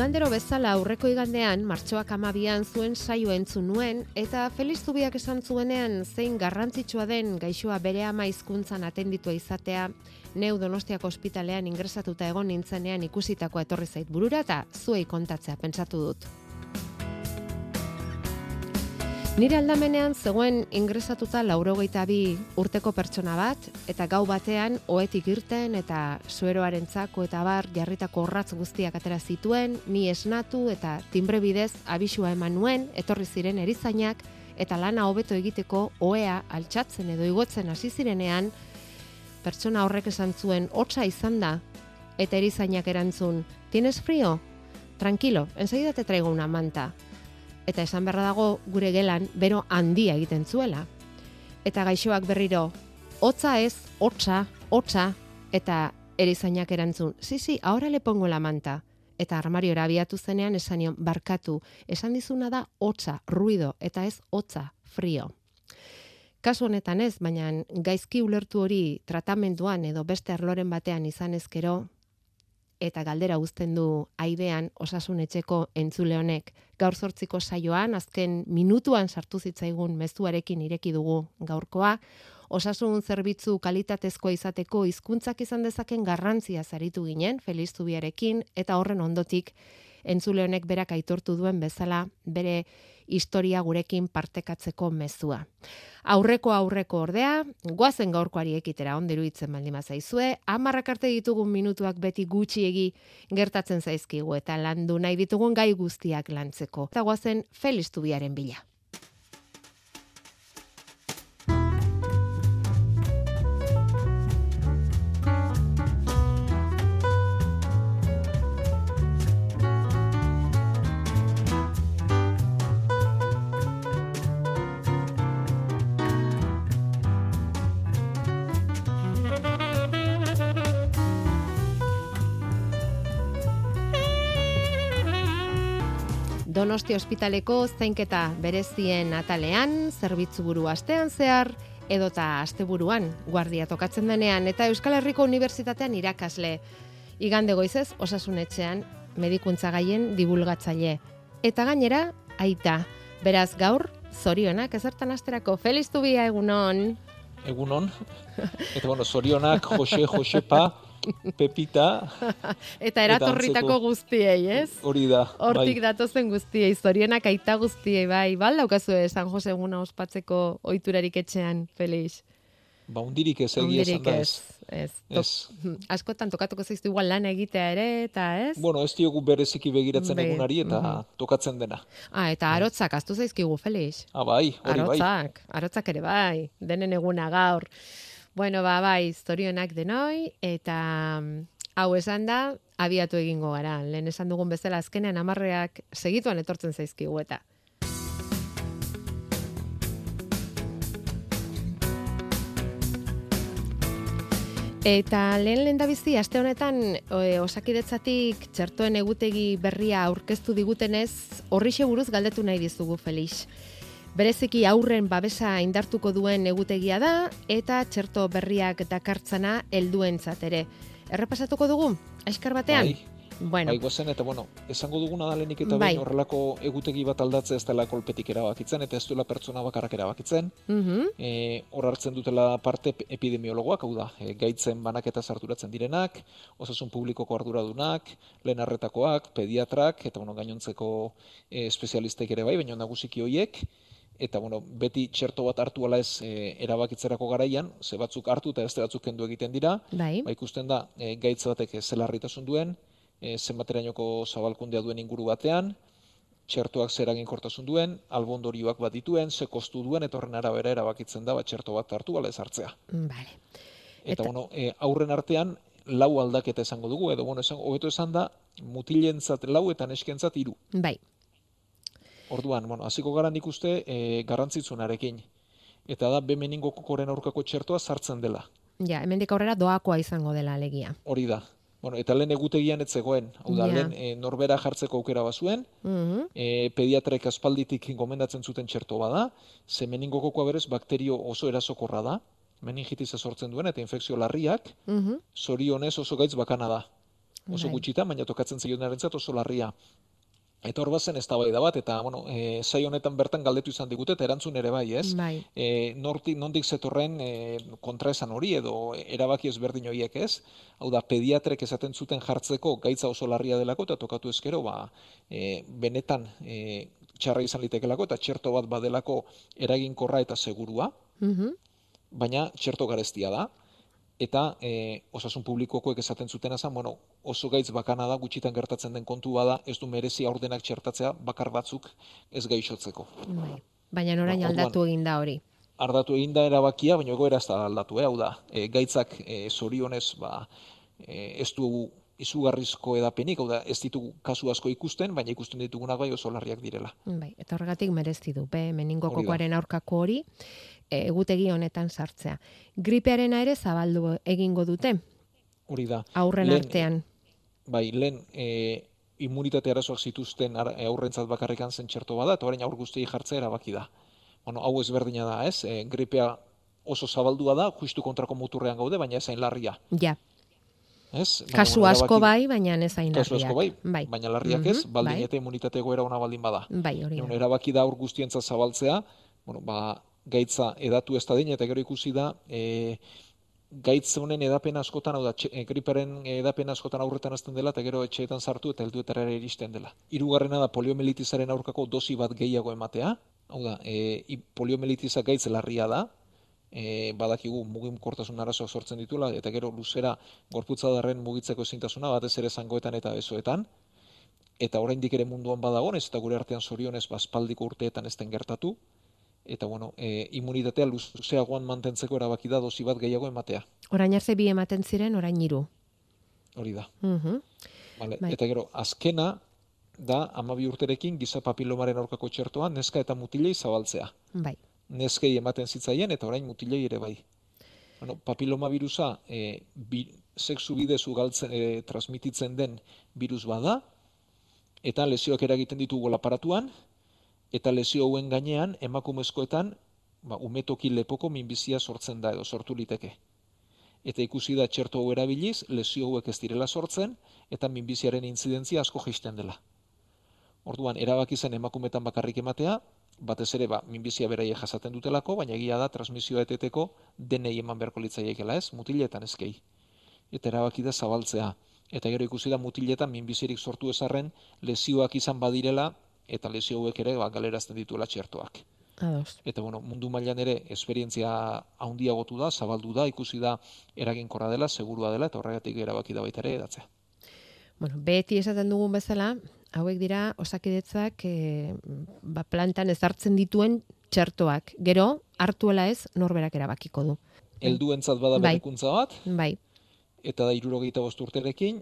Igandero bezala aurreko igandean, martxoak amabian zuen saio entzun nuen, eta Feliz Zubiak esan zuenean zein garrantzitsua den gaixoa bere ama hizkuntzan atenditua izatea, neu donostiako ospitalean ingresatuta egon nintzenean ikusitako etorri zait burura eta zuei kontatzea pentsatu dut. Nire aldamenean zegoen ingresatuta laurogeita bi urteko pertsona bat, eta gau batean oetik irten eta sueroaren txako eta bar jarritako horratz guztiak atera zituen, ni esnatu eta timbre bidez abisua eman nuen, etorri ziren erizainak, eta lana hobeto egiteko oea altxatzen edo igotzen hasi zirenean, pertsona horrek esan zuen hotza izan da, eta erizainak erantzun, tienes frio? Tranquilo, enseguida te traigo una manta eta esan beharra dago gure gelan bero handia egiten zuela. Eta gaixoak berriro, hotza ez, hotza, hotza, eta erizainak erantzun, si, ahora le pongo la manta. Eta armariora abiatu zenean esanion barkatu, esan dizuna da hotza, ruido, eta ez hotza, frio. Kasu honetan ez, baina gaizki ulertu hori tratamenduan edo beste arloren batean izan ezkero, eta galdera uzten du aidean osasun etxeko entzule honek. Gaur sortziko saioan, azken minutuan sartu zitzaigun mezuarekin ireki dugu gaurkoa, osasun zerbitzu kalitatezkoa izateko hizkuntzak izan dezaken garrantzia zaritu ginen, Feliz Zubiarekin, eta horren ondotik entzule honek berak aitortu duen bezala bere historia gurekin partekatzeko mezua. Aurreko aurreko ordea, guazen gaurkoari ekitera ondiru itzen baldima zaizue, amarrak arte ditugun minutuak beti gutxiegi gertatzen zaizkigu eta landu nahi ditugun gai guztiak lantzeko. Eta guazen felistubiaren bila. Donosti ospitaleko zainketa berezien atalean, zerbitzu buru astean zehar, edota asteburuan guardia tokatzen denean, eta Euskal Herriko Unibertsitatean irakasle. Igande goizez, osasunetxean, medikuntza gaien dibulgatzaile. Eta gainera, aita. Beraz gaur, zorionak ezertan asterako. Feliz tubia egunon! Egunon. Eta bueno, zorionak, Jose, Josepa, Pepita. eta eratorritako guztiei, ez? Hori da. Hortik bai. datozen guztiei, zorionak aita guztiei, bai. Bal daukazu San Jose eguna ospatzeko oiturarik etxean, Felix. Ba, undirik ez egia esan da ez. Ez, ez. askotan tokatuko zaiztu igual lan egitea ere, eta ez? Bueno, ez diogu bereziki begiratzen Be, egunari eta mm tokatzen dena. Ah, eta arotzak, astu zaizkigu, Felix. Ah, bai, hori bai. Arotzak, arotzak ere bai, denen eguna gaur. Bueno, ba, bai, zorionak denoi, eta mm, hau esan da, abiatu egingo gara. Lehen esan dugun bezala azkenean amarreak segituan etortzen zaizkigu eta. Eta lehen lehen bizi, aste honetan osakidetzatik txertoen egutegi berria aurkeztu digutenez, horri buruz galdetu nahi dizugu, Felix bereziki aurren babesa indartuko duen egutegia da eta txerto berriak dakartzana helduentzat ere. Errepasatuko dugu, aiskar batean? Bai. Bueno. Bai, eta bueno, esango duguna da lehenik eta bai. horrelako egutegi bat aldatze ez dela kolpetik erabakitzen, eta ez duela pertsona bakarrak erabakitzen. Mm hor hartzen dutela parte epidemiologoak, hau da, e, gaitzen banaketa sarturatzen direnak, osasun publikoko arduradunak, lehen arretakoak, pediatrak, eta bueno, gainontzeko e, espezialistek ere bai, baina nagusiki hoiek, eta bueno, beti txerto bat hartu ala ez e, erabakitzerako garaian, ze batzuk hartu eta beste batzuk kendu egiten dira, bai. ba ikusten da e, gaitz batek zelarritasun duen, e, zenbaterainoko zabalkundea duen inguru batean, txertoak zer kortasun duen, albondorioak bat dituen, ze kostu duen, eta horren arabera erabakitzen da, bat txerto bat hartu ala ez hartzea. Vale. Eta, eta bueno, e, aurren artean, lau aldaketa esango dugu, edo bueno, esan, hobeto esan da, mutilentzat lau eta neskentzat iru. Bai. Orduan, bueno, hasiko gara nik uste e, garrantzitsunarekin. Eta da, bemeningo kokoren aurkako txertoa sartzen dela. Ja, hemendik aurrera doakoa izango dela alegia. Hori da. Bueno, eta lehen egutegian ez zegoen, hau da, lehen e, norbera jartzeko aukera bazuen, mm -hmm. pediatrek aspalditik gomendatzen zuten txerto bada, ze meningokokoa berez bakterio oso erasokorra da, meningitiza sortzen duen, eta infekzio larriak, mm zorionez oso gaitz bakana da. Oso bai. gutxita, baina tokatzen zioenaren oso larria. Eta hor bazen da bat, eta bueno, e, zai honetan bertan galdetu izan digute, eta erantzun ere bai, ez? Bai. E, nortik, nondik zetorren e, kontra esan hori, edo erabaki ezberdin horiek ez? Hau da, pediatrek esaten zuten jartzeko gaitza oso larria delako, eta tokatu ezkero, ba, e, benetan e, txarra izan litekelako, eta txerto bat badelako eraginkorra eta segurua, mm baina txerto garestia da, eta e, osasun publikokoek esaten zuten azan, bueno, oso gaitz bakana da, gutxitan gertatzen den kontu bada, ez du merezi aurdenak txertatzea bakar batzuk ez gaixotzeko. Bai. Baina orain ba, aldatu egin da hori. Ardatu egin da erabakia, baina egoera ez da aldatu, eh? hau da, e, gaitzak e, zorionez ba, e, ez du izugarrizko edapenik, hau da, ez ditugu kasu asko ikusten, baina ikusten ditugunak bai oso larriak direla. Bai, eta horregatik merezti du, be, meningokokoaren aurkako hori, egutegi honetan sartzea. Gripearena ere zabaldu egingo dute. Hori da. Aurren artean. Bai, lehen e, immunitate arazoak zituzten aurrentzat bakarrikan zen txerto bada, eta orain aur guztiei jartzea erabaki da. Bueno, hau ezberdina da, ez? E, gripea oso zabaldua da, justu kontrako muturrean gaude, baina ezain larria. Ja. Ez? kasu asko bai, baina ez hain Kasu asko bai, bai. baina larriak ez, mhm, baldin bai. eta imunitate goera ona baldin bada. Bai, hori da. Erabaki da aur guztientza zabaltzea, bueno, ba, gaitza edatu ez da eta gero ikusi da, e, gaitz honen edapen askotan, hau da, e, griparen edapen askotan aurretan azten dela, eta gero etxeetan sartu eta helduetara iristen dela. Hirugarrena da poliomelitizaren aurkako dosi bat gehiago ematea, hau da, e, poliomelitiza gaitz larria da, e, badakigu mugim kortasun arazoak sortzen ditula, eta gero luzera gorputza darren mugitzeko ezintasuna, batez ere zangoetan eta besoetan, eta oraindik ere munduan badagonez, eta gure artean zorionez, baspaldiko urteetan ez gertatu, eta bueno, e, immunitatea luzeagoan mantentzeko erabaki da dosi bat gehiago ematea. Orain arte bi ematen ziren, orain hiru. Hori da. Mhm. vale. bai. Eta gero, azkena da amabi urterekin giza papilomaren aurkako txertoa neska eta mutilei zabaltzea. Bai. Neskei ematen zitzaien eta orain mutilei ere bai. Bueno, papiloma virusa e, bi, sexu bidez ugaltzen e, transmititzen den virus bada eta lesioak eragiten ditugu laparatuan, eta lesio hauen gainean emakumezkoetan ba, umetoki lepoko minbizia sortzen da edo sortu liteke. Eta ikusi da txerto hau erabiliz, lesio hauek ez direla sortzen, eta minbiziaren intzidentzia asko geisten dela. Orduan, erabaki zen emakumetan bakarrik ematea, batez ere, ba, minbizia beraie jasaten dutelako, baina egia da transmisioa eteteko denei eman beharko litzaiekela ez, mutiletan ezkei. Eta erabaki da zabaltzea. Eta gero ikusi da mutiletan minbizirik sortu ezarren, lesioak izan badirela, eta lesio hauek ere ba, galerazten dituela txertoak. Ados. Eta bueno, mundu mailan ere esperientzia handiagotu da, zabaldu da, ikusi da eraginkorra dela, segurua dela eta horregatik erabaki da baita ere edatzea. Bueno, beti esaten dugun bezala, hauek dira osakidetzak e, ba, plantan ezartzen dituen txertoak. Gero, hartuela ez, norberak erabakiko du. Helduentzat bada bai. berrikuntza bat. Bai. Eta da irurogeita bosturterekin,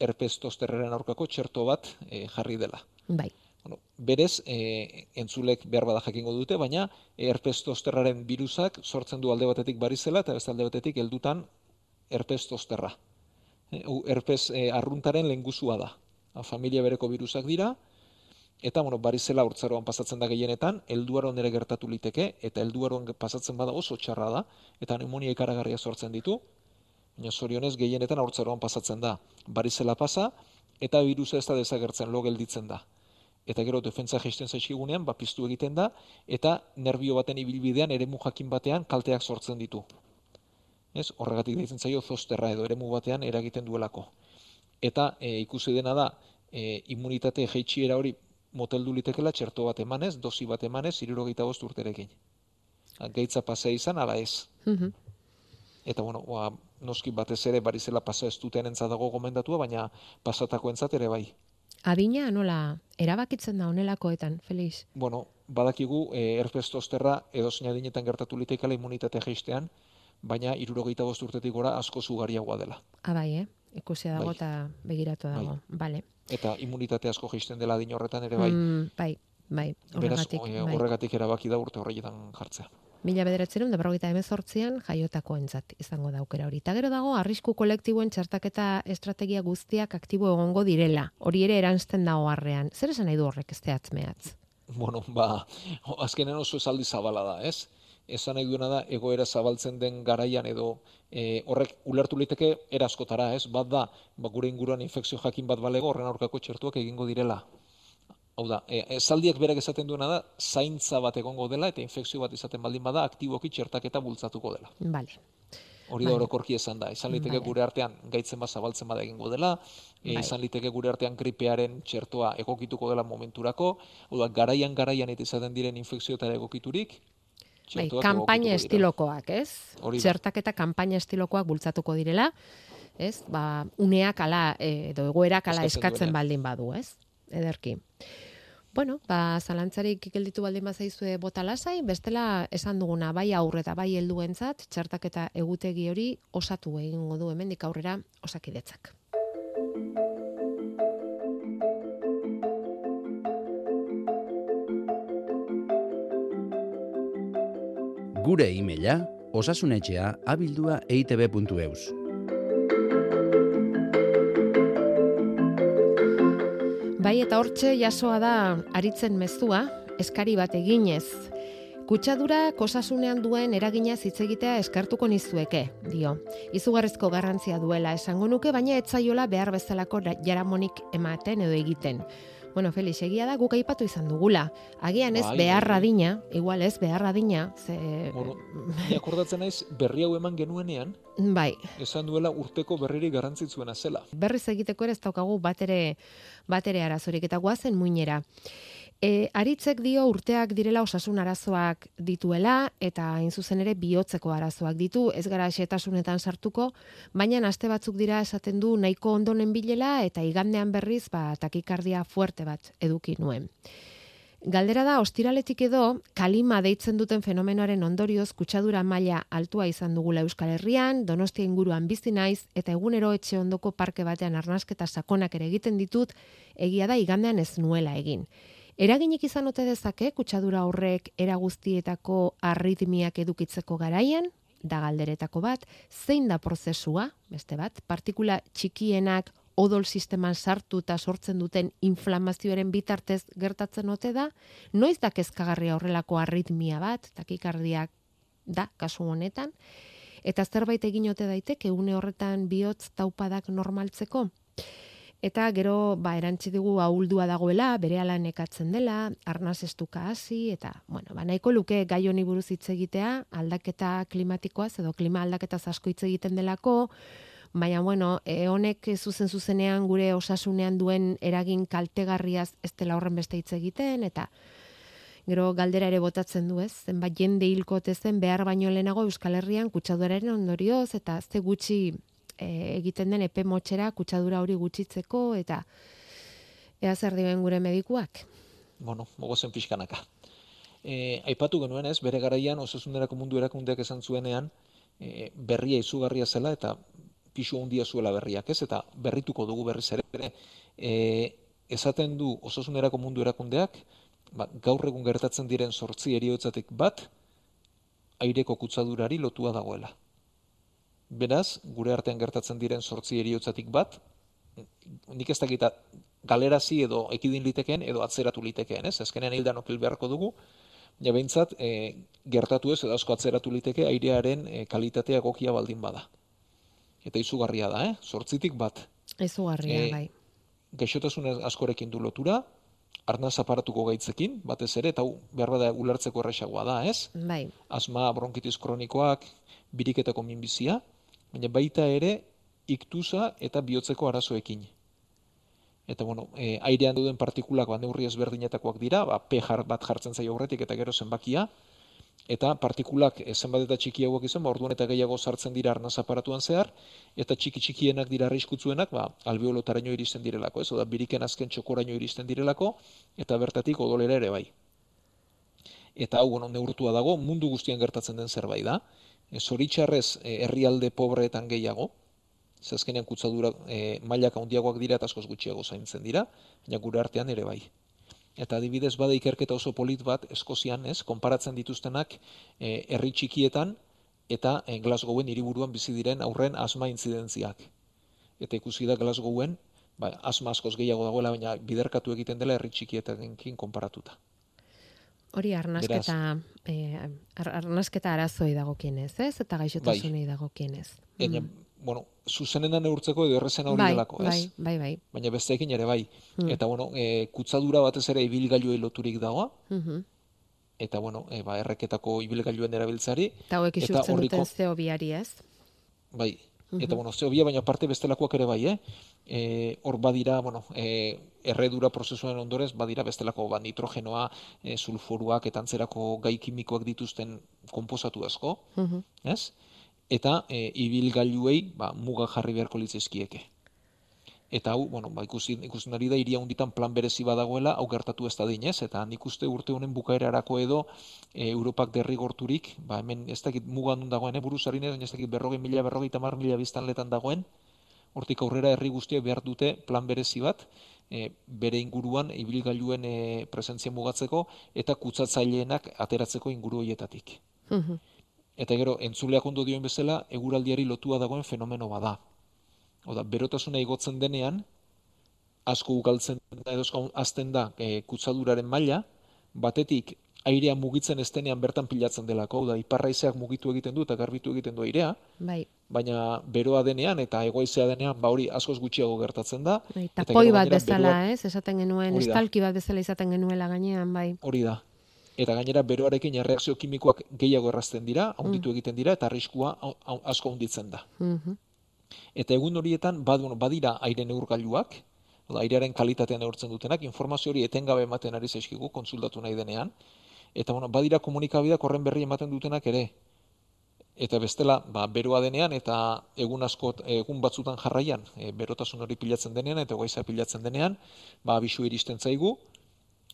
erpestosterraren aurkako txerto bat e, jarri dela. Bai bueno, berez, e, entzulek behar bada jakingo dute, baina erpestosterraren virusak sortzen du alde batetik barizela eta beste alde batetik heldutan erpestosterra. E, erpes e, arruntaren lengusua da. A, familia bereko virusak dira, eta bueno, barizela urtzaroan pasatzen da gehienetan, helduaron ere gertatu liteke, eta helduaron pasatzen bada oso txarra da, eta pneumonia ikaragarria sortzen ditu, baina zorionez gehienetan urtzaroan pasatzen da. Barizela pasa, eta virusa ez da desagertzen, lo gelditzen da eta gero defentsa gesten zaizkigunean ba piztu egiten da eta nerbio baten ibilbidean eremu jakin batean kalteak sortzen ditu. Ez? Horregatik deitzen zaio zosterra edo eremu batean eragiten duelako. Eta e, ikusi dena da e, immunitate jeitsiera hori moteldu litekela txerto bat emanez, dosi bat emanez, 75 urterekin. Gaitza pasea izan ala ez. Mm Eta bueno, ba, noski batez ere barizela pasa ez duten dago gomendatua, baina pasatako entzat ere bai. Adina nola erabakitzen da honelakoetan, Felix? Bueno, badakigu e, erpestosterra edo zein adinetan gertatu liteikala immunitate jeistean, baina irurogeita urtetik gora asko zugariagoa dela. Ah, bai, eh? Ikusia dago bai. eta begiratu bai. dago. Vale. Eta immunitate asko jeisten dela adin horretan ere bai. Mm, bai, bai. Horregatik, Beraz, horregatik erabaki da urte horretan jartzea. Mila bederatzerun, debragoita emezortzian, jaiotako entzat izango daukera hori. Ta gero dago, arrisku kolektiboen txartaketa estrategia guztiak aktibo egongo direla. Hori ere erantzten dago harrean. Zer esan nahi du horrek ez teatzmeatz? Bueno, ba, azkenen oso esaldi zabala da, ez? Esan nahi duena da, egoera zabaltzen den garaian edo e, horrek ulertu liteke eraskotara, ez? Bat da, ba, gure inguruan infekzio jakin bat balego, horren aurkako txertuak egingo direla. Hau da, e, esaldiak berak esaten duena da, zaintza bat egongo dela eta infekzio bat izaten baldin bada, aktiboki txertaketa bultzatuko dela. Bale. Hori da orokorki esan da. Izan liteke gure artean gaitzen bat zabaltzen bada egingo dela, e, izan liteke gure artean gripearen txertoa egokituko dela momenturako, hau da, garaian garaian eta izaten diren infekzioetara egokiturik, Bai, kampaina estilokoak, ez? Txertaketa kampaina estilokoak bultzatuko direla, ez? Ba, uneak ala, edo egoerak ala eskatzen baldin badu, ez? Ederki. Bueno, ba, zalantzarik gelditu baldin bazaizue bota lasai, bestela esan duguna bai aurre eta bai helduentzat txartaketa egutegi hori osatu egingo du hemendik aurrera osakidetzak. Gure e-maila osasunetxea abildua eitb.eus. Bai eta hortxe jasoa da aritzen mezua, eskari bat eginez. Kutsadura kosasunean duen eragina hitz egitea eskartuko nizueke, dio. Izugarrizko garrantzia duela esango nuke, baina etzaiola behar bezalako jaramonik ematen edo egiten. Bueno, Felix, egia da guk aipatu izan dugula. Agian ez bai, beharra bai. dina, igual ez beharra dina. Ze... Bueno, ni akordatzen naiz berri hau eman genuenean. Bai. Esan duela urteko berriri garrantzitsuena zela. Berriz egiteko ere ez daukagu batere, batere arazorik eta guazen muinera. E, aritzek dio urteak direla osasun arazoak dituela eta hain zuzen ere bihotzeko arazoak ditu, ez gara xetasunetan sartuko, baina aste batzuk dira esaten du nahiko ondonen bilela eta igandean berriz ba, takikardia fuerte bat eduki nuen. Galdera da, ostiraletik edo, kalima deitzen duten fenomenoaren ondorioz kutsadura maila altua izan dugula Euskal Herrian, donostia inguruan bizi naiz, eta egunero etxe ondoko parke batean arnasketa sakonak ere egiten ditut, egia da igandean ez nuela egin. Eraginik izan ote dezake kutsadura horrek era guztietako arritmiak edukitzeko garaian, da galderetako bat, zein da prozesua, beste bat, partikula txikienak odol sisteman sartu eta sortzen duten inflamazioaren bitartez gertatzen ote da, noiz da kezkagarria horrelako arritmia bat, takikardiak da, kasu honetan, eta zerbait egin ote daiteke une horretan bihotz taupadak normaltzeko. Eta gero, ba, erantzi dugu ahuldua dagoela, bere nekatzen dela, arnaz estuka hasi eta, bueno, ba, nahiko luke gai honi buruz hitz egitea, aldaketa klimatikoaz edo klima aldaketa asko hitz egiten delako, baina, bueno, e, honek zuzen zuzenean gure osasunean duen eragin kaltegarriaz ez dela horren beste hitz egiten, eta gero galdera ere botatzen du ez, zenbat jende hilkote zen behar baino lehenago Euskal Herrian kutsaduraren ondorioz, eta ze gutxi e, egiten den epe motxera kutsadura hori gutxitzeko eta ea zer dioen gure medikuak. Bueno, mogo zen pixkanaka. E, aipatu genuen ez, bere garaian osasunerako mundu erakundeak esan zuenean e, berria izugarria zela eta pisu handia zuela berriak ez, eta berrituko dugu berriz ere. E, esaten du osasunerako mundu erakundeak, ba, gaur egun gertatzen diren sortzi eriotzatik bat, aireko kutsadurari lotua dagoela. Beraz, gure artean gertatzen diren sortzi eriotzatik bat, nik ez dakita galerazi edo ekidin litekeen edo atzeratu litekeen, ez? Ezkenean hildan okil beharko dugu, ja behintzat, e, gertatu ez edo asko atzeratu liteke airearen e, kalitatea gokia baldin bada. Eta izugarria da, eh? Sortzitik bat. Izugarria, e, bai. Geixotasun askorekin du lotura, arnaz aparatuko gaitzekin, batez ere, eta behar bada ulertzeko erresagoa da, ez? Bai. Asma, bronkitis kronikoak, biriketako minbizia, baina baita ere iktusa eta bihotzeko arazoekin. Eta bueno, e, airean duden partikulak ba neurri ezberdinetakoak dira, ba pH bat jartzen zaio aurretik eta gero zenbakia eta partikulak e, zenbat eta txikiagoak izan, ba orduan eta gehiago sartzen dira arnaz aparatuan zehar eta txiki txikienak dira arriskutsuenak, ba alveolotaraino iristen direlako, ez? Oda biriken azken txokoraino iristen direlako eta bertatik odolera ere bai. Eta hau bueno, neurtua dago mundu guztian gertatzen den zerbait da zoritxarrez e, herrialde pobreetan gehiago, zazkenean kutsadura e, mailak handiagoak dira eta askoz gutxiago zaintzen dira, baina gure artean ere bai. Eta adibidez bada ikerketa oso polit bat Eskozian, ez, konparatzen dituztenak e, herri txikietan eta e, Glasgowen hiriburuan bizi diren aurren asma intzidentziak. Eta ikusi da Glasgowen, ba, asma askoz gehiago dagoela, baina biderkatu egiten dela herri txikietenkin konparatuta. Hori arnasketa, eh, arnasketa arazoi dagokienez, ez? Eta gaixotasunei bai. dagokienez. Mm. bueno, zuzenena neurtzeko edo errezen hori bai, delako, ez? Bai, bai, bai. Baina besteekin ere bai. Mm. Eta, bueno, e, kutzadura batez ere ibilgailuei loturik dagoa. Mm Eta, bueno, e, ba, erreketako ibilgailuen erabiltzari. Eta hauek isurtzen duten zeo biari, ez? Bai. Eta, bueno, zeo bia, baina parte bestelakoak ere bai, eh? E, hor badira, bueno, e, erredura prozesuen ondorez, badira bestelako ba, nitrogenoa, e, sulfuruak, eta antzerako gai kimikoak dituzten konposatu asko, mm ez? Eta e, ibilgailuei ba, muga jarri beharko litzizkieke. Eta hau, bueno, ba, ikusi, ikusten ari da, iria hunditan plan berezi badagoela, hau gertatu ez da dinez, eta nik uste urte honen bukaerarako edo e, Europak derrigorturik, ba, hemen ez dakit mugan dagoen, e, buruzari ez dakit berrogei mila, berrogei tamar mila biztanletan dagoen, hortik aurrera herri guztiak behar dute plan berezi bat, e, bere inguruan ibilgailuen e, presentzia mugatzeko eta kutsatzaileenak ateratzeko inguru hoietatik. Eta gero, entzuleak ondo dioen bezala, eguraldiari lotua dagoen fenomeno bada. Oda, berotasuna igotzen denean, asko ugaltzen da edo azten da e, kutsaduraren maila, batetik airea mugitzen estenean bertan pilatzen delako, da iparraizeak mugitu egiten du eta garbitu egiten du airea. Bai. Baina beroa denean eta egoizea denean ba hori askoz gutxiago gertatzen da. Bai, tapoi bat bezala, ez? Esaten genuen, estalki bat bezala izaten genuela gainean, bai. Hori da. Eta gainera beroarekin erreakzio kimikoak gehiago errazten dira, haunditu mm. egiten dira eta arriskua asko hunditzen da. Mm Eta egun horietan bad, badira aire neurgailuak, airearen kalitatea neurtzen dutenak, informazio hori etengabe ematen ari zaizkigu kontsultatu nahi denean, eta bueno, badira komunikabideak horren berri ematen dutenak ere. Eta bestela, ba, beroa denean eta egun asko egun batzutan jarraian, e, berotasun hori pilatzen denean eta goiza pilatzen denean, ba abisu iristen zaigu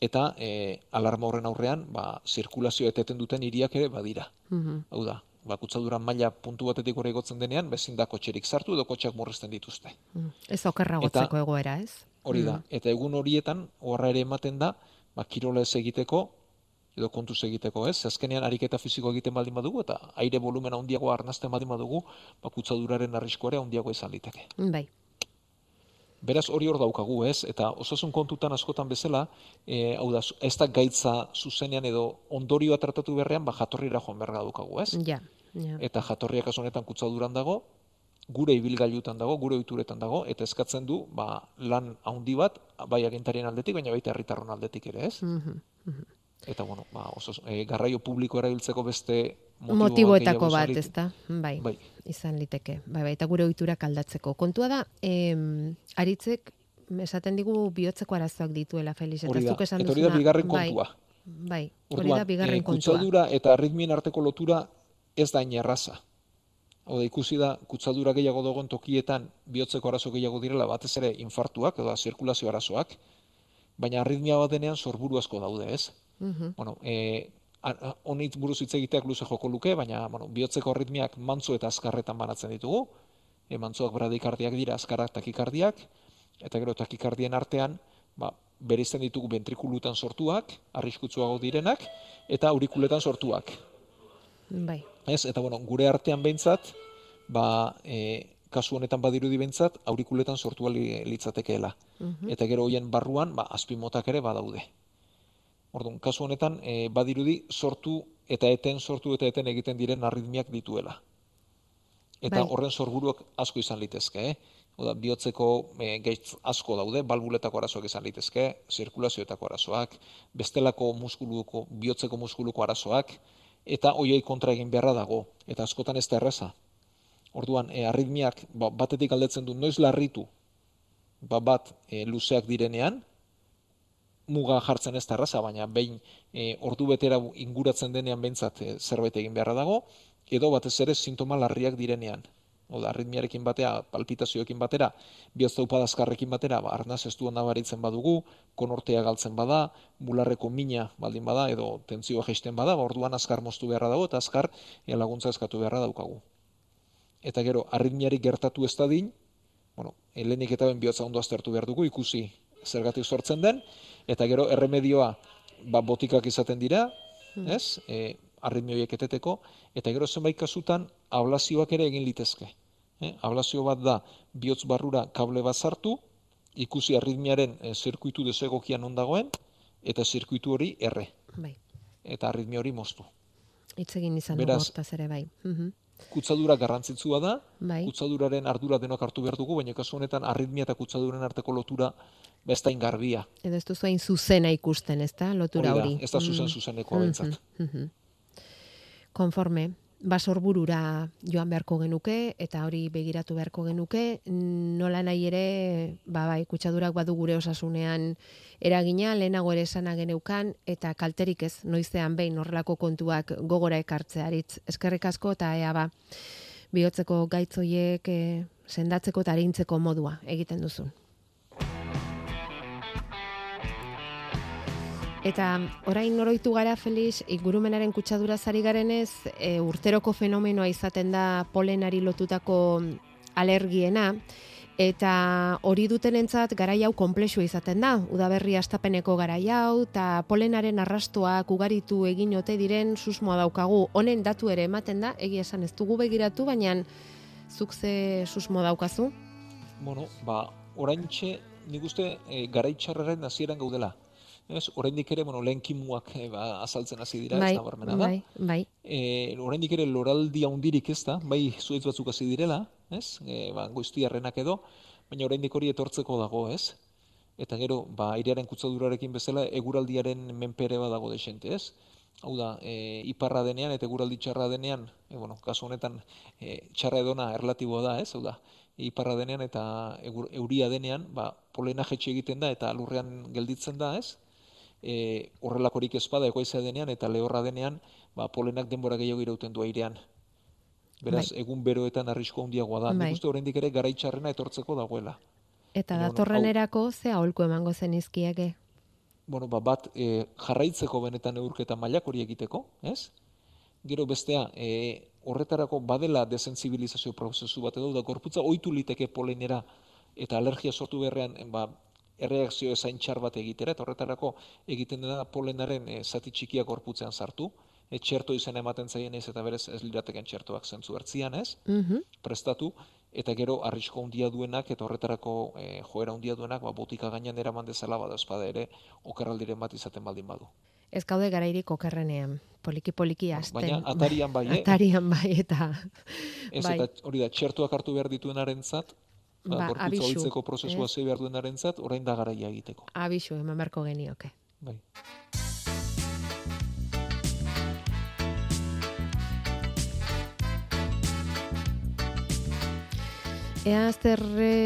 eta e, alarma horren aurrean, ba zirkulazio eteten duten hiriak ere badira. Mm Hau da, ba kutsadura maila puntu batetik gora igotzen denean, bezin da kotxerik sartu edo kotxeak murrizten dituzte. Mm. Ez okerra gotzeko egoera, ez? Hori da. Mm. Eta egun horietan horra ere ematen da, ba kirola ez egiteko edo kontuz egiteko, ez? Azkenean ariketa fisiko egiten baldin badugu eta aire volumen handiagoa arnazten baldin badugu, ba kutsaduraren arriskoa handiago izan liteke. Bai. Beraz hori hor daukagu, ez? Eta osasun kontutan askotan bezala, e, hau da, ez da gaitza zuzenean edo ondorioa tratatu berrean, ba jatorrira joan berga daukagu, ez? Ja, ja. Eta jatorriak honetan kutsaduran dago, gure ibilgailutan dago, gure ohituretan dago eta eskatzen du, ba, lan handi bat bai agintarien aldetik, baina baita herritarron aldetik ere, ez? Mm Eta, bueno, ba, oso, e, garraio publiko erabiltzeko beste motiboetako bat, ez da? Bai, bai, izan liteke. Bai, bai, eta gure oiturak aldatzeko. Kontua da, em, aritzek, esaten digu bihotzeko arazoak dituela, Felix. Eta hori da, eta hori da bigarren bai, kontua. Bai, hori da bigarren e, kontua. Kutsadura eta arritmien arteko lotura ez da inerraza. Oda ikusi da, kutsadura gehiago dagoen tokietan bihotzeko arazo gehiago direla, batez ere infartuak, edo zirkulazio arazoak, baina arritmia bat denean sorburu asko daude, ez? -hmm. Bueno, e, honit buruz hitz egiteak luze joko luke, baina bueno, bihotzeko ritmiak mantzu eta azkarretan banatzen ditugu. E, mantzuak bradikardiak dira, azkarrak takikardiak, eta gero takikardien artean, ba, berizten ditugu ventrikulutan sortuak, arriskutsuago direnak, eta aurikuletan sortuak. Bai. Ez, eta bueno, gure artean behintzat, ba, e, kasu honetan badirudi behintzat, aurikuletan sortua litzatekeela. Mm Eta gero hoien barruan, ba, azpimotak ere badaude. Orduan, kasu honetan, e, badirudi sortu eta eten sortu eta eten egiten diren arritmiak dituela. Eta bai. horren sorburuak asko izan litezke, eh? Oda, bihotzeko e, gaitz asko daude, balbuletako arazoak izan litezke, zirkulazioetako arazoak, bestelako muskuluko, bihotzeko muskuluko arazoak, eta hoiei kontra egin beharra dago, eta askotan ez da erreza. Orduan, e, arritmiak ba, batetik aldetzen du noiz larritu, ba, bat e, luzeak direnean, muga jartzen ez da erraza, baina behin e, ordu betera inguratzen denean behintzat e, zerbait egin beharra dago, edo batez ere sintoma larriak direnean. Oda, arritmiarekin batea, palpitazioekin batera, bihozta upadazkarrekin batera, ba, arnaz ez du baritzen badugu, konortea galtzen bada, bularreko mina baldin bada, edo tentzioa geisten bada, ba, orduan azkar moztu beharra dago, eta azkar e, laguntza eskatu beharra daukagu. Eta gero, arritmiarik gertatu ez da din, bueno, helenik eta ben bihotza ondo aztertu behar dugu, ikusi zergatik sortzen den, eta gero erremedioa ba, botikak izaten dira, hmm. ez, e, arritmioiek eteteko, eta gero zenbait kasutan ablazioak ere egin litezke. E, ablazio bat da, bihotz barrura kable bat sartu, ikusi arritmiaren e, zirkuitu desegokian ondagoen, eta zirkuitu hori erre. Bai. Eta arritmio hori moztu. Itzegin izan Beraz, ere bai. Mhm. Kutsadura garrantzitsua da, bai. kutsaduraren ardura denok hartu behar dugu, baina kasu honetan arritmia eta kutsaduren arteko lotura bestain garbia. Edo ez duzu hain zuzena ikusten, ez da, lotura hori. Ez da zuzen mm. zuzeneko mm -hmm. Konforme, basorburura joan beharko genuke, eta hori begiratu beharko genuke, nola nahi ere, ba, bai, kutsadurak badu gure osasunean eragina, lehenago ere esana geneukan, eta kalterik ez, noizean behin horrelako kontuak gogora ekartzearitz. Eskerrik asko, eta ea ba, bihotzeko gaitzoiek e, sendatzeko eta harintzeko modua egiten duzun. Eta orain noroitu gara Felix igurumenaren kutsadura zari garenez, e, urteroko fenomenoa izaten da polenari lotutako alergiena eta hori dutenentzat garai hau konplexua izaten da. Udaberri astapeneko garai hau eta polenaren arrastoak ugaritu egin ote diren susmoa daukagu. Honen datu ere ematen da, egia esan ez dugu begiratu, baina zuk ze susmo daukazu? Bueno, ba, oraintxe nik uste e, garaitxarraren hasieran gaudela. Ez, oraindik ere, bueno, lehen kimuak eh, ba, azaltzen hasi dira, bai, ez nabarmena da. Bai, bai. E, oraindik ere loraldi handirik ez da, bai zuetz batzuk hasi direla, ez? E, ba, goiztiarrenak edo, baina oraindik hori etortzeko dago, ez? Eta gero, ba, airearen kutsadurarekin bezala, eguraldiaren menpere badago desente, ez? Hau da, e, iparra denean eta eguraldi txarra denean, e, bueno, kasu honetan e, txarra edona erlatiboa da, ez? Hau da, iparra denean eta euria denean, ba, polena jetxe egiten da eta lurrean gelditzen da, ez? E, horrelakorik espada egoizea denean eta lehorra denean, ba, polenak denbora gehiago irauten du airean. Beraz, bai. egun beroetan arrisko handiagoa da. Bai. Nik uste oraindik ere garaitxarrena etortzeko dagoela. Eta datorren erako ze aholku emango zen izkieke? Bueno, ba, bat e, jarraitzeko benetan eurketa mailak hori egiteko, ez? Gero bestea, e, horretarako badela desensibilizazio prozesu bat edo da gorputza ohitu liteke polenera eta alergia sortu berrean ba, erreakzio ezain txar bat egitera, eta horretarako egiten dena polenaren e, zati txikiak gorputzean sartu, e, txerto izan ematen zaien ez, eta berez ez lirateken txertoak zentzu hartzian ez, mm prestatu, eta gero arrisko handia duenak, eta horretarako e, joera handia duenak, ba, botika gainean eraman dezala bada espada ere, okerraldiren bat izaten baldin badu. Ez gaude garairik okerrenean, poliki-poliki azten. Baina atarian bai, eh? Atarian bai, eta... Ez, bai. eta hori da, txertuak hartu behar dituenaren zat, ba, abisu. prozesua eh? zei behar duenaren zat, orain da garaia egiteko. Abisu, eman beharko genioke. Bai. Ea azter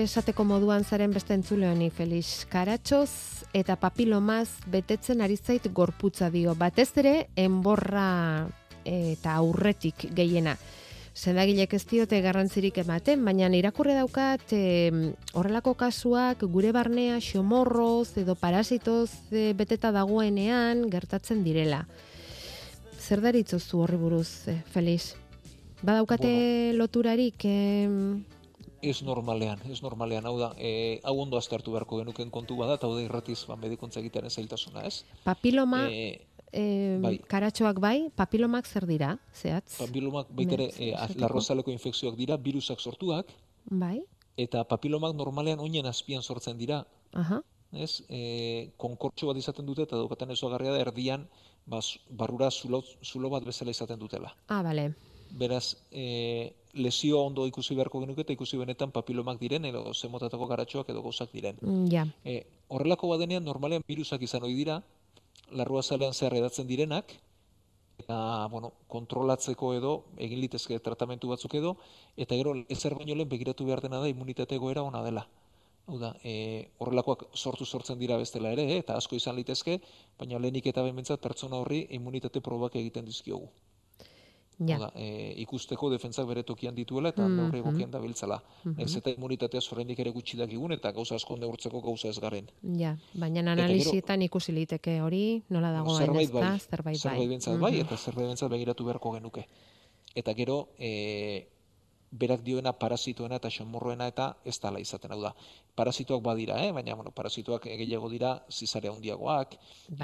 esateko moduan zaren beste entzule honi Felix Karatxoz eta papilomaz betetzen ari zait gorputza dio. Batez ere enborra eta aurretik gehiena sendagilek ez diote garrantzirik ematen, baina irakurre daukat e, horrelako kasuak gure barnea xomorroz edo parasitoz e, beteta dagoenean gertatzen direla. Zer daritzozu horri buruz, e, Feliz? Badaukate bueno, loturarik? E, Ez normalean, ez normalean, hau da, e, hau ondo aztertu beharko genuken kontu bada, eta hau da irratiz ba, medikuntza egitearen zailtasuna, ez? Papiloma, e, e, bai. karatxoak bai, papilomak zer dira, zehatz? Papilomak baitere e, larrozaleko infekzioak dira, virusak sortuak. Bai. Eta papilomak normalean oinen azpian sortzen dira. Aha. Ez, e, konkortxo bat izaten dute eta daukaten ez da erdian bas, barrura zulo, zulo bat bezala izaten dutela. Ah, bale. Beraz, e, lesio ondo ikusi beharko genuke eta ikusi benetan papilomak diren edo zemotatako garatxoak edo gozak diren. Mm, ja. E, horrelako badenean normalean virusak izan ohi dira, larrua zalean zehar edatzen direnak, eta, bueno, kontrolatzeko edo, egin litezke tratamentu batzuk edo, eta gero, ezer baino lehen begiratu behar dena da, immunitate goera ona dela. Hau da, e, horrelakoak sortu sortzen dira bestela ere, eta asko izan litezke, baina lehenik eta behin pertsona horri immunitate probak egiten dizkiogu ja. Oda, e, ikusteko defentzak bere tokian dituela eta mm -hmm. egokian dabiltzala. Mm -hmm. Ez eta immunitatea zorrendik ere gutxi dakigun eta gauza asko neurtzeko gauza ez garen. Ja, baina analizietan ikusi liteke hori, nola dagoen zerbait bai, zerbait bai. Zerbait bentsat bai, eta zerbait bentsat begiratu beharko genuke. Eta gero, e, berak dioena parasitoena eta xamorroena eta ez tala izaten hau da. Parasitoak badira, eh? baina bueno, parasitoak gehiago dira zizare handiagoak,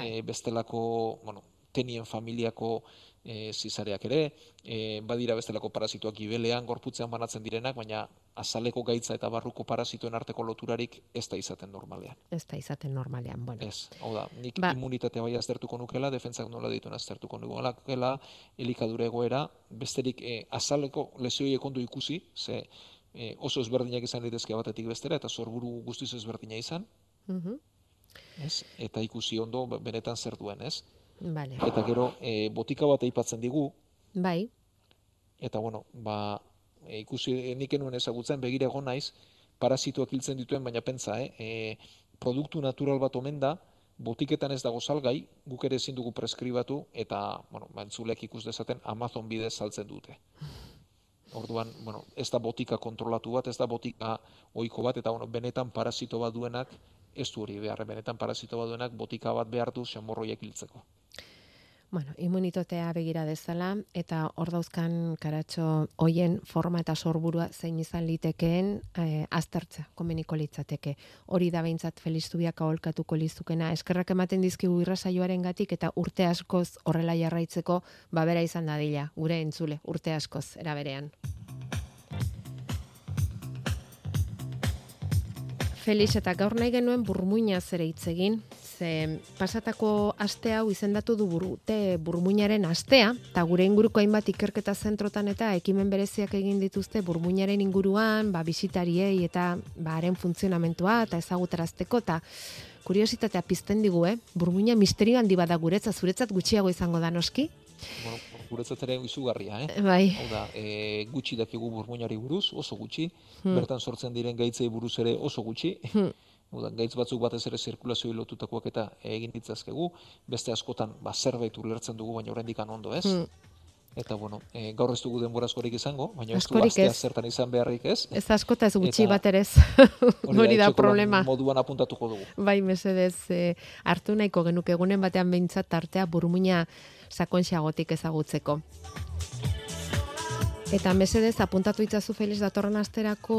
e, bestelako bueno, tenien familiako e, zizareak ere, e, badira bestelako parasitoak gibelean, gorputzean banatzen direnak, baina azaleko gaitza eta barruko parasitoen arteko loturarik ez da izaten normalean. Ez da izaten normalean, bueno. Ez, hau da, nik ba. immunitatea bai aztertuko nukela, defentzak nola dituen aztertuko nukela, elikadure egoera, besterik e, azaleko lesioiek ondo ikusi, ze e, oso ezberdinak izan litezke batetik bestera, eta zorburu guztiz ezberdina izan, mm ez? eta ikusi ondo benetan zer duen, ez? Vale. Eta gero, e, botika bat aipatzen digu. Bai. Eta bueno, ba, e, ikusi e, nik enuen ezagutzen begira egon naiz, parasitoak hiltzen dituen, baina pentsa, eh? E, produktu natural bat omen da, botiketan ez dago salgai, guk ere ezin dugu preskribatu, eta, bueno, bantzulek ikus dezaten, Amazon bidez saltzen dute. Orduan, bueno, ez da botika kontrolatu bat, ez da botika ohiko bat, eta bueno, benetan parasito bat duenak, ez du hori behar, benetan parasito bat duenak, botika bat behar du xamorroiak hiltzeko. Bueno, immunitotea begira dezala eta hor dauzkan karatxo hoien forma eta sorburua zein izan litekeen e, aztertza, komeniko litzateke. Hori da behintzat Felizubiak aholkatuko lizukena. Eskerrak ematen dizkigu irrasaioaren gatik eta urte askoz horrela jarraitzeko babera izan dadila, gure entzule, urte askoz, eraberean. Felix, eta gaur nahi genuen burmuina zere hitz egin, ze pasatako aste hau izendatu du burute burmuinaren astea, eta gure inguruko hainbat ikerketa zentrotan eta ekimen bereziak egin dituzte burmuinaren inguruan, ba, bisitariei eta ba, haren funtzionamentua eta ezagutarazteko, eta kuriositatea pizten digu, eh? burmuina misteri handi bada guretzat, zuretzat gutxiago izango da noski? Bueno, guretzat ere izugarria, eh? Bai. Hau da, e, gutxi dakigu burmuinari buruz, oso gutxi, hmm. bertan sortzen diren gaitzei buruz ere oso gutxi, hmm. Udan, gaitz batzuk batez ere zirkulazio lotutakoak eta egin ditzazkegu, beste askotan ba, zerbait ulertzen dugu, baina oraindik ondo ez. Hmm. Eta bueno, e, gaur ez dugu denbora askorik izango, baina ez du astea zertan izan beharrik ez. Ez askota ez gutxi bat ere ez. Hori da problema. Moduan apuntatuko dugu. Bai, mesedez, e, hartu nahiko genuke egunen batean behintzat tartea burmuina sakonxagotik ezagutzeko. Eta mesedez, apuntatu itzazu Felix datorren asterako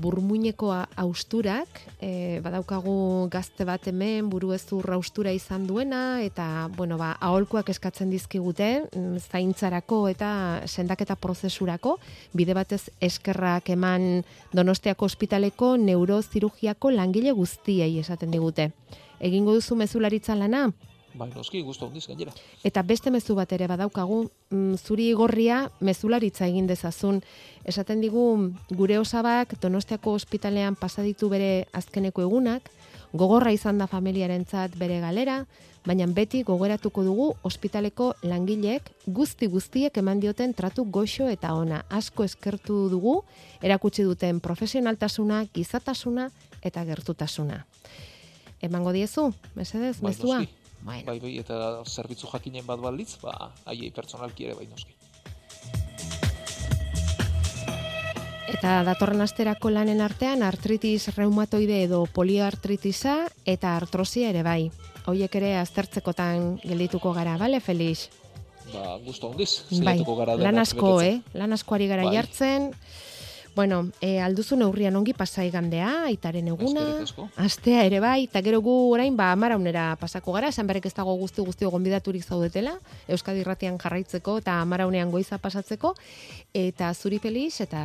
burmuineko austurak, e, badaukagu gazte bat hemen buru ez austura izan duena, eta, bueno, ba, aholkuak eskatzen dizkigute, mm, zaintzarako eta sendaketa prozesurako, bide batez eskerrak eman donostiako ospitaleko neurozirugiako langile guztiei esaten digute. Egingo duzu mezularitza lana? Bai, noski, guztu hondiz gainera. Eta beste mezu bat ere badaukagu, mm, zuri gorria mezularitza egin dezazun. Esaten digu, gure osabak Donostiako ospitalean pasaditu bere azkeneko egunak, gogorra izan da familiarentzat bere galera, baina beti gogoratuko dugu ospitaleko langileek guzti guztiek eman dioten tratu goxo eta ona. Asko eskertu dugu, erakutsi duten profesionaltasuna, gizatasuna eta gertutasuna. Emango diezu, mesedez, bai, mezua? Bueno. Bai, bai, eta zerbitzu jakinen bat balditz, ba, aiei pertsonalki ere bai noski. Eta datorren asterako lanen artean artritis reumatoide edo poliartritisa eta artrosia ere bai. Hoiek ere aztertzekotan geldituko gara, bale, Felix? Ba, gusto hondiz, bai, gara. Lan asko, eh? Lan askoari gara bai. jartzen. Bueno, e, alduzu neurrian ongi pasai gandea, aitaren eguna, astea ere bai, eta gero gu orain, ba, amaraunera pasako gara, esan berrek ez dago guzti guzti gonbidaturik zaudetela, Euskadi Irratian jarraitzeko eta amaraunean goiza pasatzeko, eta zuri feliz, eta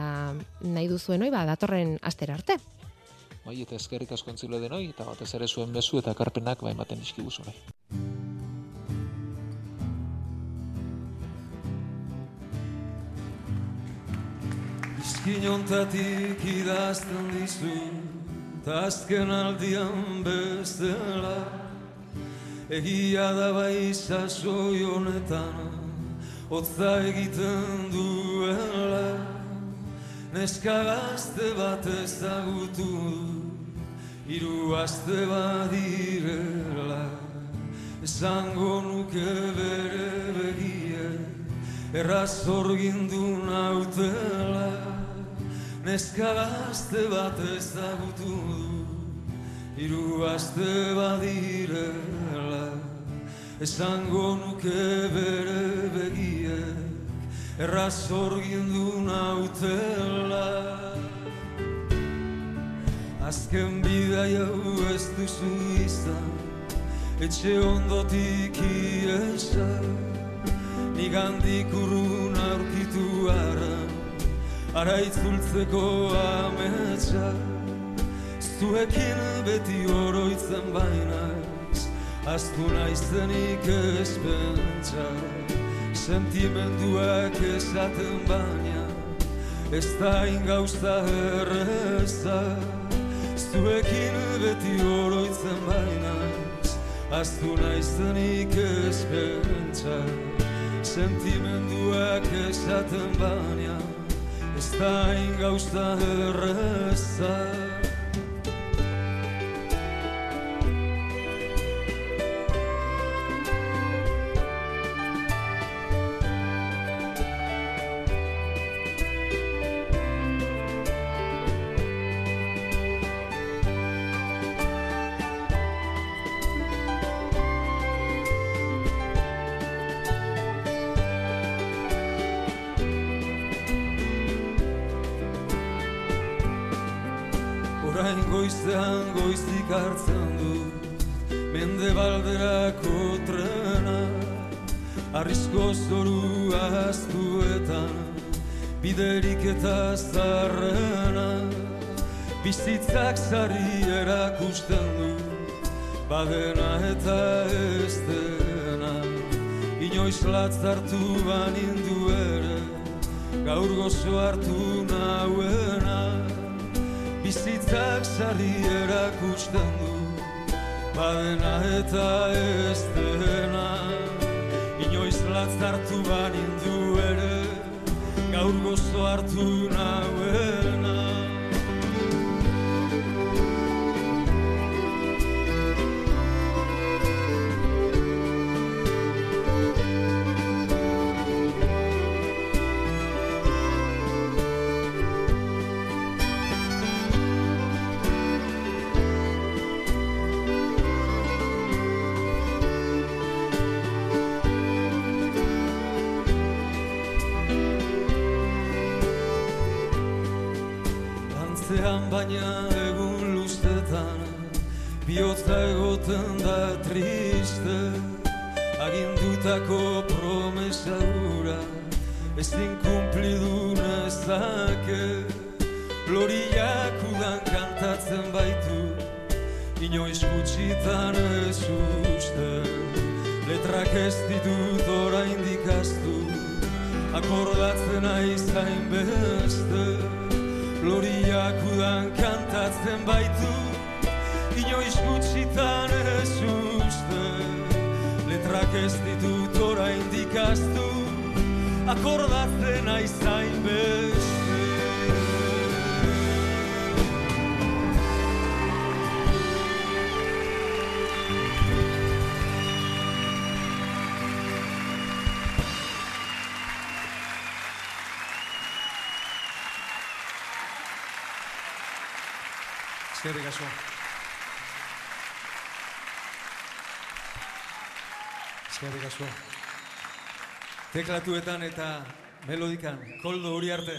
nahi duzuen oi, ba, datorren astera arte. Bai, eta eskerrik asko entzule denoi, eta batez ere zuen bezu eta karpenak bai ematen dizkigu bai. Izkinontatik idazten dizu Tazken aldian bestela Egia da bai sasoi honetan Otza egiten duela. Neska gazte bat ezagutu Iru azte badirela. Esango nuke bere begie Erraz orgindu nautela Neska gazte bat ezagutu du Iru aste badirela. Esango nuke bere begiek erraz orgin nautela. Azken bidai hau ez duzu izan Etxe ondotik iesa Nigandik urrun aurkitu ara Ara itzultzeko ametsa Zuekin beti oroitzen bainaz Aztu naizenik ez pentsa Sentimenduak esaten baina Ez da ingausta erreza. Zuekin beti oroitzen bainaz Aztu naizenik ez pentsa Sentimenduak esaten baina Ez da ingausta erreza goizean goizik hartzen du Mende balderako trena Arrizko zoru aztuetan Biderik eta zarrena Bizitzak zari erakusten du Badena eta ez dena Inoiz latzartu banindu ere. Gaur gozo hartu nauena bizitzak sarri erakusten du Badena eta ez dena. Inoiz latzartu banindu ere Gaur gozo hartu nauena baina egun lustetan bihotza egoten da triste. Agindutako promesa gura ezin kumplidu nezake. Loriak udan kantatzen baitu inoiz gutxitan ez uste. Letrak ez ditut orain dikaztu akordatzen aizain beste Loriak udan kantatzen baitu Inoiz gutxitan ez uste Letrak ez ditut orain dikaztu Akordatzen aizain beste Asko. Eskerrik asko. Teklatuetan eta melodikan, koldo hori arte.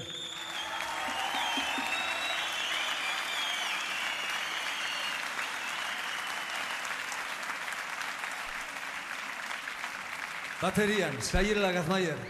Baterian, Zaiela Gazmaier.